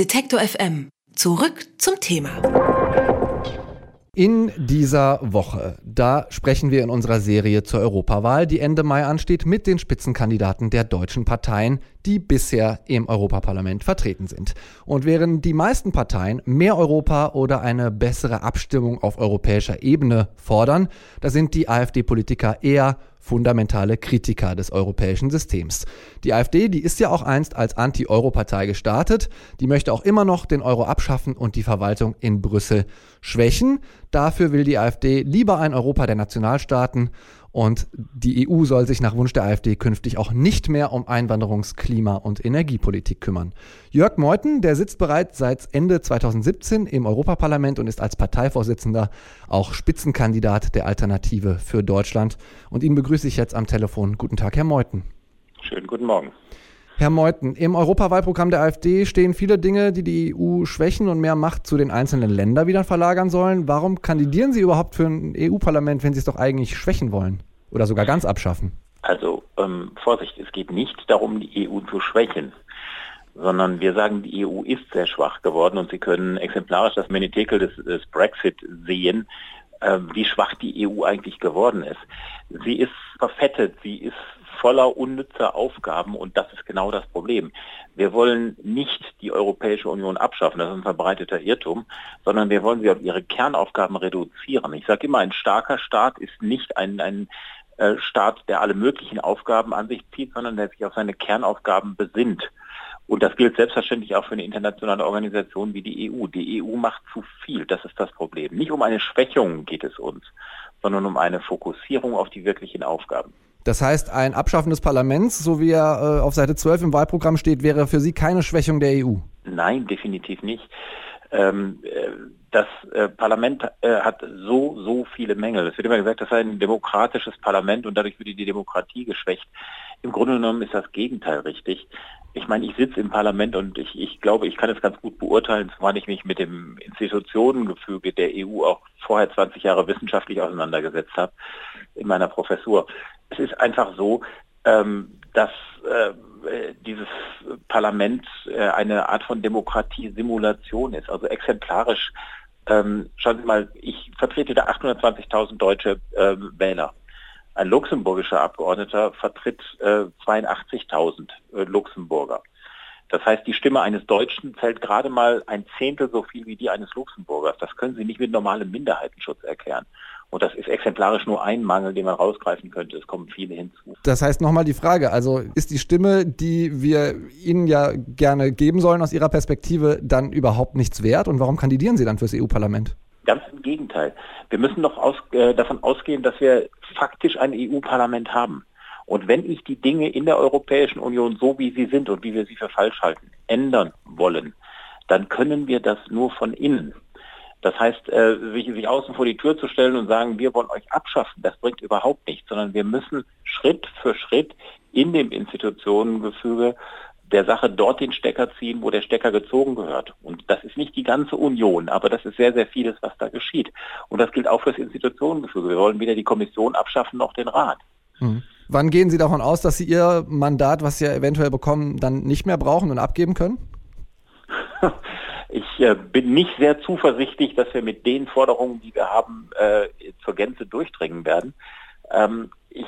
Detektor FM. Zurück zum Thema. In dieser Woche, da sprechen wir in unserer Serie zur Europawahl, die Ende Mai ansteht, mit den Spitzenkandidaten der deutschen Parteien, die bisher im Europaparlament vertreten sind. Und während die meisten Parteien mehr Europa oder eine bessere Abstimmung auf europäischer Ebene fordern, da sind die AfD-Politiker eher fundamentale Kritiker des europäischen Systems. Die AfD, die ist ja auch einst als Anti-Euro-Partei gestartet, die möchte auch immer noch den Euro abschaffen und die Verwaltung in Brüssel schwächen. Dafür will die AfD lieber ein Europa der Nationalstaaten und die EU soll sich nach Wunsch der AfD künftig auch nicht mehr um Einwanderungs-, Klima- und Energiepolitik kümmern. Jörg Meuthen, der sitzt bereits seit Ende 2017 im Europaparlament und ist als Parteivorsitzender auch Spitzenkandidat der Alternative für Deutschland. Und ihn begrüße ich jetzt am Telefon. Guten Tag, Herr Meuthen. Schönen guten Morgen. Herr Meuthen, im Europawahlprogramm der AfD stehen viele Dinge, die die EU schwächen und mehr Macht zu den einzelnen Ländern wieder verlagern sollen. Warum kandidieren Sie überhaupt für ein EU-Parlament, wenn Sie es doch eigentlich schwächen wollen oder sogar ganz abschaffen? Also ähm, Vorsicht, es geht nicht darum, die EU zu schwächen, sondern wir sagen, die EU ist sehr schwach geworden und Sie können exemplarisch das Menetekel des, des Brexit sehen, äh, wie schwach die EU eigentlich geworden ist. Sie ist verfettet, sie ist voller unnützer Aufgaben und das ist genau das Problem. Wir wollen nicht die Europäische Union abschaffen, das ist ein verbreiteter Irrtum, sondern wir wollen sie auf ihre Kernaufgaben reduzieren. Ich sage immer, ein starker Staat ist nicht ein, ein äh, Staat, der alle möglichen Aufgaben an sich zieht, sondern der sich auf seine Kernaufgaben besinnt. Und das gilt selbstverständlich auch für eine internationale Organisation wie die EU. Die EU macht zu viel, das ist das Problem. Nicht um eine Schwächung geht es uns, sondern um eine Fokussierung auf die wirklichen Aufgaben. Das heißt, ein Abschaffen des Parlaments, so wie er äh, auf Seite 12 im Wahlprogramm steht, wäre für Sie keine Schwächung der EU? Nein, definitiv nicht. Ähm, äh, das äh, Parlament äh, hat so, so viele Mängel. Es wird immer gesagt, das sei ein demokratisches Parlament und dadurch würde die Demokratie geschwächt. Im Grunde genommen ist das Gegenteil richtig. Ich meine, ich sitze im Parlament und ich, ich glaube, ich kann es ganz gut beurteilen, zumal ich mich mit dem Institutionengefüge der EU auch vorher 20 Jahre wissenschaftlich auseinandergesetzt habe in meiner Professur. Es ist einfach so, ähm, dass äh, dieses Parlament äh, eine Art von Demokratiesimulation ist, also exemplarisch. Ähm, schauen Sie mal, ich vertrete da 820.000 deutsche äh, Wähler. Ein luxemburgischer Abgeordneter vertritt äh, 82.000 äh, Luxemburger. Das heißt, die Stimme eines Deutschen zählt gerade mal ein Zehntel so viel wie die eines Luxemburgers. Das können Sie nicht mit normalem Minderheitenschutz erklären. Und das ist exemplarisch nur ein Mangel, den man rausgreifen könnte. Es kommen viele hinzu. Das heißt nochmal die Frage, also ist die Stimme, die wir Ihnen ja gerne geben sollen aus Ihrer Perspektive, dann überhaupt nichts wert? Und warum kandidieren Sie dann fürs EU-Parlament? Ganz im Gegenteil. Wir müssen doch aus, äh, davon ausgehen, dass wir faktisch ein EU-Parlament haben. Und wenn ich die Dinge in der Europäischen Union so, wie sie sind und wie wir sie für falsch halten, ändern wollen, dann können wir das nur von innen. Das heißt, äh, sich, sich außen vor die Tür zu stellen und sagen, wir wollen euch abschaffen, das bringt überhaupt nichts, sondern wir müssen Schritt für Schritt in dem Institutionengefüge der Sache dort den Stecker ziehen, wo der Stecker gezogen gehört. Und das ist nicht die ganze Union, aber das ist sehr, sehr vieles, was da geschieht. Und das gilt auch für das Institutionengefüge. Wir wollen weder die Kommission abschaffen noch den Rat. Mhm. Wann gehen Sie davon aus, dass Sie Ihr Mandat, was Sie ja eventuell bekommen, dann nicht mehr brauchen und abgeben können? Ich äh, bin nicht sehr zuversichtlich, dass wir mit den Forderungen, die wir haben, äh, zur Gänze durchdringen werden. Ähm, ich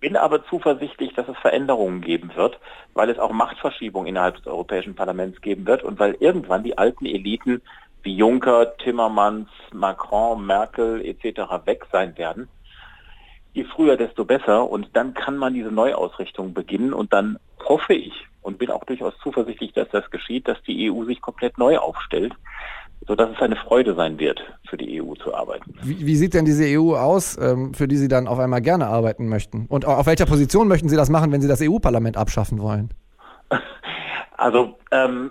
bin aber zuversichtlich, dass es Veränderungen geben wird, weil es auch Machtverschiebungen innerhalb des Europäischen Parlaments geben wird und weil irgendwann die alten Eliten wie Juncker, Timmermans, Macron, Merkel etc. weg sein werden. Je früher, desto besser. Und dann kann man diese Neuausrichtung beginnen. Und dann hoffe ich und bin auch durchaus zuversichtlich, dass das geschieht, dass die EU sich komplett neu aufstellt, sodass es eine Freude sein wird, für die EU zu arbeiten. Wie, wie sieht denn diese EU aus, ähm, für die Sie dann auf einmal gerne arbeiten möchten? Und auf welcher Position möchten Sie das machen, wenn Sie das EU-Parlament abschaffen wollen? Also ähm,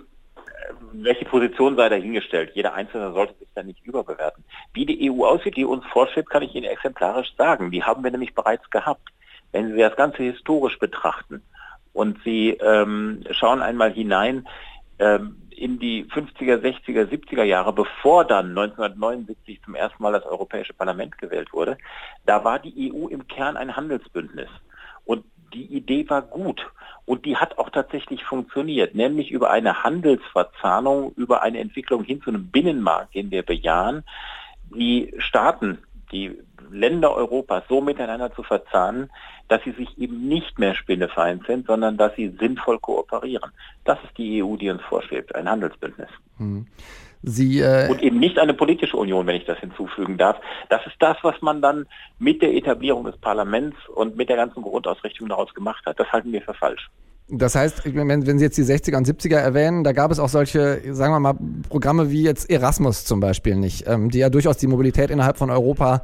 welche Position sei dahingestellt? Jeder Einzelne sollte sich da nicht überbewerten. Wie die EU aussieht, die uns vorschwebt, kann ich Ihnen exemplarisch sagen. Die haben wir nämlich bereits gehabt. Wenn Sie das Ganze historisch betrachten, und sie ähm, schauen einmal hinein ähm, in die 50er, 60er, 70er Jahre, bevor dann 1979 zum ersten Mal das Europäische Parlament gewählt wurde. Da war die EU im Kern ein Handelsbündnis. Und die Idee war gut und die hat auch tatsächlich funktioniert, nämlich über eine Handelsverzahnung, über eine Entwicklung hin zu einem Binnenmarkt, den wir bejahen, die Staaten, die Länder Europas so miteinander zu verzahnen, dass sie sich eben nicht mehr spinnefeind sind, sondern dass sie sinnvoll kooperieren. Das ist die EU, die uns vorschwebt, ein Handelsbündnis. Hm. Sie, äh und eben nicht eine politische Union, wenn ich das hinzufügen darf. Das ist das, was man dann mit der Etablierung des Parlaments und mit der ganzen Grundausrichtung daraus gemacht hat. Das halten wir für falsch. Das heißt, wenn, wenn Sie jetzt die 60er und 70er erwähnen, da gab es auch solche, sagen wir mal, Programme wie jetzt Erasmus zum Beispiel nicht, ähm, die ja durchaus die Mobilität innerhalb von Europa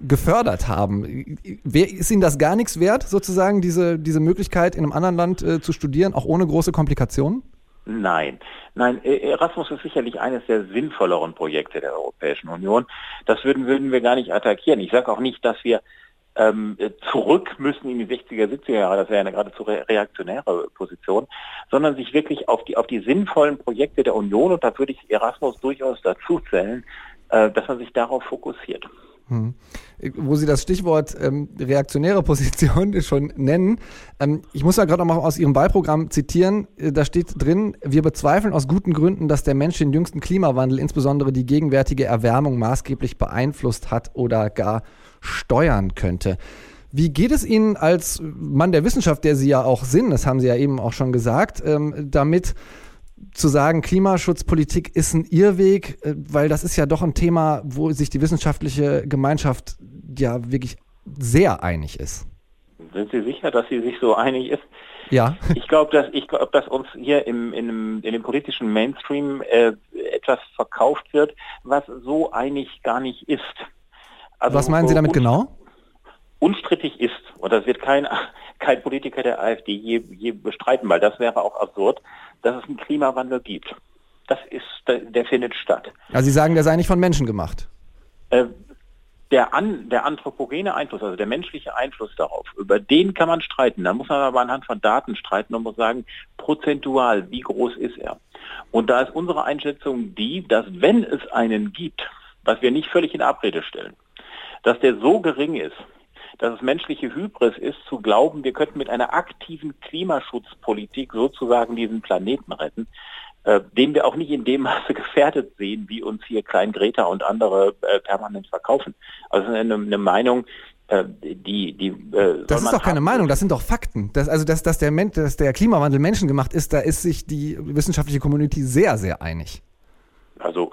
gefördert haben. Ist Ihnen das gar nichts wert, sozusagen, diese, diese Möglichkeit in einem anderen Land äh, zu studieren, auch ohne große Komplikationen? Nein, nein, e- Erasmus ist sicherlich eines der sinnvolleren Projekte der Europäischen Union. Das würden, würden wir gar nicht attackieren. Ich sage auch nicht, dass wir ähm, zurück müssen in die 60er, 70er Jahre, das wäre eine geradezu reaktionäre Position, sondern sich wirklich auf die, auf die sinnvollen Projekte der Union, und da würde ich Erasmus durchaus dazu zählen, äh, dass man sich darauf fokussiert. Hm. Wo Sie das Stichwort ähm, reaktionäre Position schon nennen, ähm, ich muss da gerade noch mal aus Ihrem Wahlprogramm zitieren. Äh, da steht drin, wir bezweifeln aus guten Gründen, dass der Mensch den jüngsten Klimawandel, insbesondere die gegenwärtige Erwärmung, maßgeblich beeinflusst hat oder gar steuern könnte. Wie geht es Ihnen als Mann der Wissenschaft, der Sie ja auch sind, das haben Sie ja eben auch schon gesagt, ähm, damit zu sagen, Klimaschutzpolitik ist ein Irrweg, äh, weil das ist ja doch ein Thema, wo sich die wissenschaftliche Gemeinschaft ja wirklich sehr einig ist. Sind Sie sicher, dass sie sich so einig ist? Ja. Ich glaube, dass ich glaube, dass uns hier im, in, dem, in dem politischen Mainstream äh, etwas verkauft wird, was so einig gar nicht ist. Also, was meinen Sie damit genau? Unstrittig ist, und das wird kein, kein Politiker der AfD je, je bestreiten, weil das wäre auch absurd, dass es einen Klimawandel gibt. Das ist, der, der findet statt. Also Sie sagen, der sei nicht von Menschen gemacht? Äh, der, an, der anthropogene Einfluss, also der menschliche Einfluss darauf, über den kann man streiten. Da muss man aber anhand von Daten streiten und muss sagen, prozentual, wie groß ist er? Und da ist unsere Einschätzung die, dass wenn es einen gibt, was wir nicht völlig in Abrede stellen, dass der so gering ist, dass es menschliche Hybris ist, zu glauben, wir könnten mit einer aktiven Klimaschutzpolitik sozusagen diesen Planeten retten, äh, den wir auch nicht in dem Maße gefährdet sehen, wie uns hier Klein Greta und andere äh, permanent verkaufen. Also eine, eine Meinung, äh, die, die, äh, das ist doch keine Meinung, das sind doch Fakten. Das, also, dass, dass, der, dass der Klimawandel menschengemacht ist, da ist sich die wissenschaftliche Community sehr, sehr einig. Also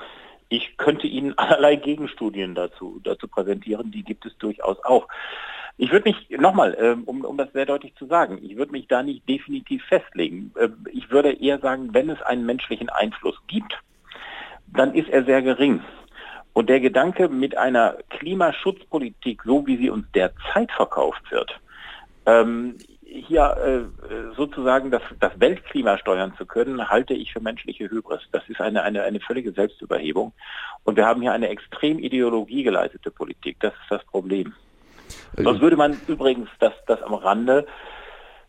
ich könnte Ihnen allerlei Gegenstudien dazu, dazu präsentieren, die gibt es durchaus auch. Ich würde mich, nochmal, ähm, um, um das sehr deutlich zu sagen, ich würde mich da nicht definitiv festlegen. Ähm, ich würde eher sagen, wenn es einen menschlichen Einfluss gibt, dann ist er sehr gering. Und der Gedanke mit einer Klimaschutzpolitik, so wie sie uns derzeit verkauft wird, ähm, hier äh, sozusagen das, das Weltklima steuern zu können, halte ich für menschliche Hybris. Das ist eine, eine, eine völlige Selbstüberhebung. Und wir haben hier eine extrem ideologiegeleitete Politik. Das ist das Problem. Sonst würde man übrigens das, das am Rande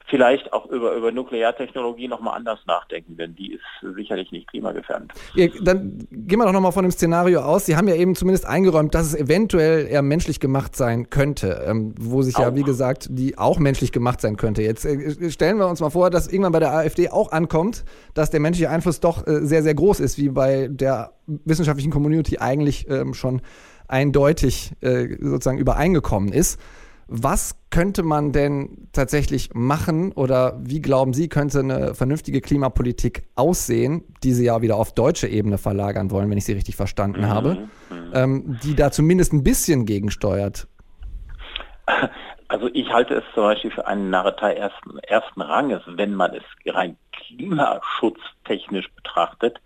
vielleicht auch über, über Nukleartechnologie nochmal anders nachdenken, denn die ist sicherlich nicht klimagefährdend. Ja, dann gehen wir doch nochmal von dem Szenario aus. Sie haben ja eben zumindest eingeräumt, dass es eventuell eher menschlich gemacht sein könnte, ähm, wo sich auch. ja, wie gesagt, die auch menschlich gemacht sein könnte. Jetzt äh, stellen wir uns mal vor, dass irgendwann bei der AfD auch ankommt, dass der menschliche Einfluss doch äh, sehr, sehr groß ist, wie bei der wissenschaftlichen Community eigentlich ähm, schon eindeutig äh, sozusagen übereingekommen ist. Was könnte man denn tatsächlich machen oder wie glauben Sie, könnte eine vernünftige Klimapolitik aussehen, die Sie ja wieder auf deutsche Ebene verlagern wollen, wenn ich Sie richtig verstanden mhm. habe, ähm, die da zumindest ein bisschen gegensteuert? Also ich halte es zum Beispiel für einen Narretei ersten, ersten Ranges, wenn man es rein klimaschutztechnisch betrachtet,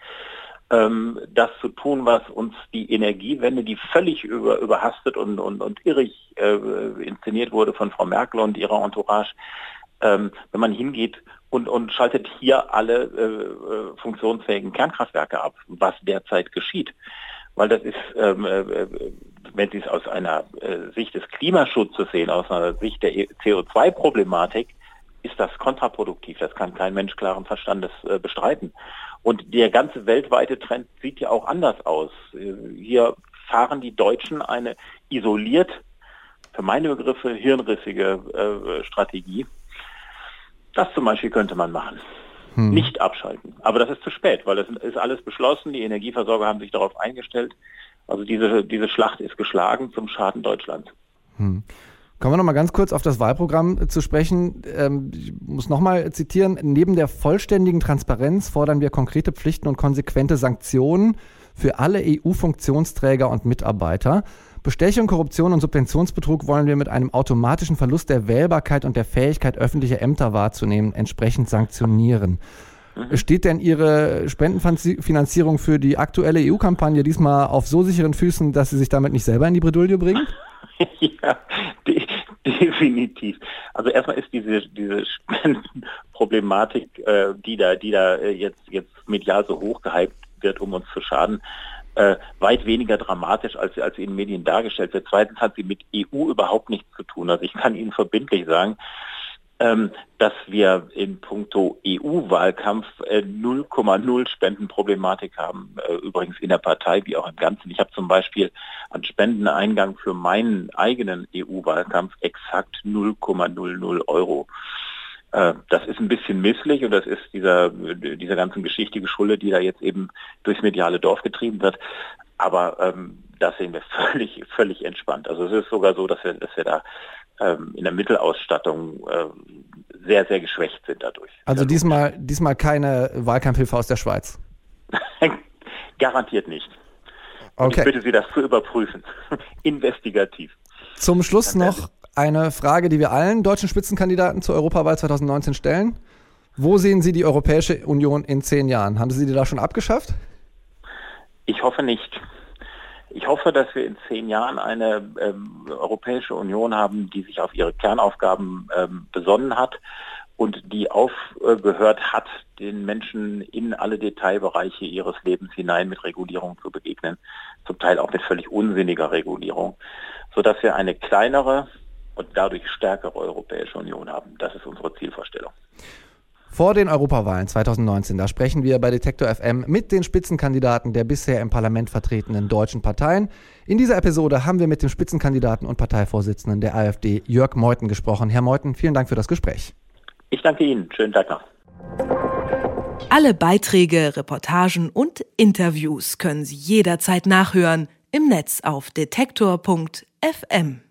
ähm, das zu tun, was uns die Energiewende, die völlig über, überhastet und, und, und irrig äh, inszeniert wurde von Frau Merkel und ihrer Entourage, ähm, wenn man hingeht und, und schaltet hier alle äh, äh funktionsfähigen Kernkraftwerke ab, was derzeit geschieht. Weil das ist, ähm, äh, wenn Sie es aus einer äh, Sicht des Klimaschutzes sehen, aus einer Sicht der CO2-Problematik, ist das kontraproduktiv. Das kann kein Mensch klaren Verstandes äh, bestreiten. Und der ganze weltweite Trend sieht ja auch anders aus. Äh, hier fahren die Deutschen eine isoliert, für meine Begriffe, hirnrissige äh, Strategie. Das zum Beispiel könnte man machen. Hm. Nicht abschalten. Aber das ist zu spät, weil das ist alles beschlossen. Die Energieversorger haben sich darauf eingestellt. Also diese, diese Schlacht ist geschlagen zum Schaden Deutschlands. Hm. Kommen wir noch mal ganz kurz auf das Wahlprogramm äh, zu sprechen. Ähm, ich muss noch mal zitieren. Neben der vollständigen Transparenz fordern wir konkrete Pflichten und konsequente Sanktionen für alle EU-Funktionsträger und Mitarbeiter. Bestechung, Korruption und Subventionsbetrug wollen wir mit einem automatischen Verlust der Wählbarkeit und der Fähigkeit, öffentliche Ämter wahrzunehmen, entsprechend sanktionieren. Mhm. Steht denn Ihre Spendenfinanzierung für die aktuelle EU-Kampagne diesmal auf so sicheren Füßen, dass Sie sich damit nicht selber in die Bredouille bringen? ja, de definitiv. Also erstmal ist diese, diese Spendenproblematik, äh, die da, die da äh, jetzt, jetzt medial so hoch gehypt wird, um uns zu schaden, äh, weit weniger dramatisch, als, als in den Medien dargestellt wird. Zweitens hat sie mit EU überhaupt nichts zu tun. Also ich kann Ihnen verbindlich sagen, dass wir in puncto EU-Wahlkampf 0,0 äh, Spendenproblematik haben, äh, übrigens in der Partei wie auch im Ganzen. Ich habe zum Beispiel an Spendeneingang für meinen eigenen EU-Wahlkampf exakt 0,00 Euro. Äh, das ist ein bisschen misslich und das ist dieser, dieser ganzen Geschichte geschuldet, die da jetzt eben durchs mediale Dorf getrieben wird. Aber ähm, das sehen wir völlig, völlig entspannt. Also es ist sogar so, dass wir, dass wir da ähm, in der Mittelausstattung äh, sehr, sehr geschwächt sind dadurch. Also diesmal, diesmal keine Wahlkampfhilfe aus der Schweiz? Garantiert nicht. Okay. ich bitte Sie, das zu überprüfen. Investigativ. Zum Schluss noch eine Frage, die wir allen deutschen Spitzenkandidaten zur Europawahl 2019 stellen. Wo sehen Sie die Europäische Union in zehn Jahren? Haben Sie die da schon abgeschafft? Ich hoffe nicht. Ich hoffe, dass wir in zehn Jahren eine ähm, Europäische Union haben, die sich auf ihre Kernaufgaben ähm, besonnen hat und die aufgehört hat, den Menschen in alle Detailbereiche ihres Lebens hinein mit Regulierung zu begegnen, zum Teil auch mit völlig unsinniger Regulierung, sodass wir eine kleinere und dadurch stärkere Europäische Union haben. Das ist unsere Zielvorstellung. Vor den Europawahlen 2019, da sprechen wir bei Detektor FM mit den Spitzenkandidaten der bisher im Parlament vertretenen deutschen Parteien. In dieser Episode haben wir mit dem Spitzenkandidaten und Parteivorsitzenden der AfD, Jörg Meuthen, gesprochen. Herr Meuthen, vielen Dank für das Gespräch. Ich danke Ihnen. Schönen Tag noch. Alle Beiträge, Reportagen und Interviews können Sie jederzeit nachhören im Netz auf detektor.fm.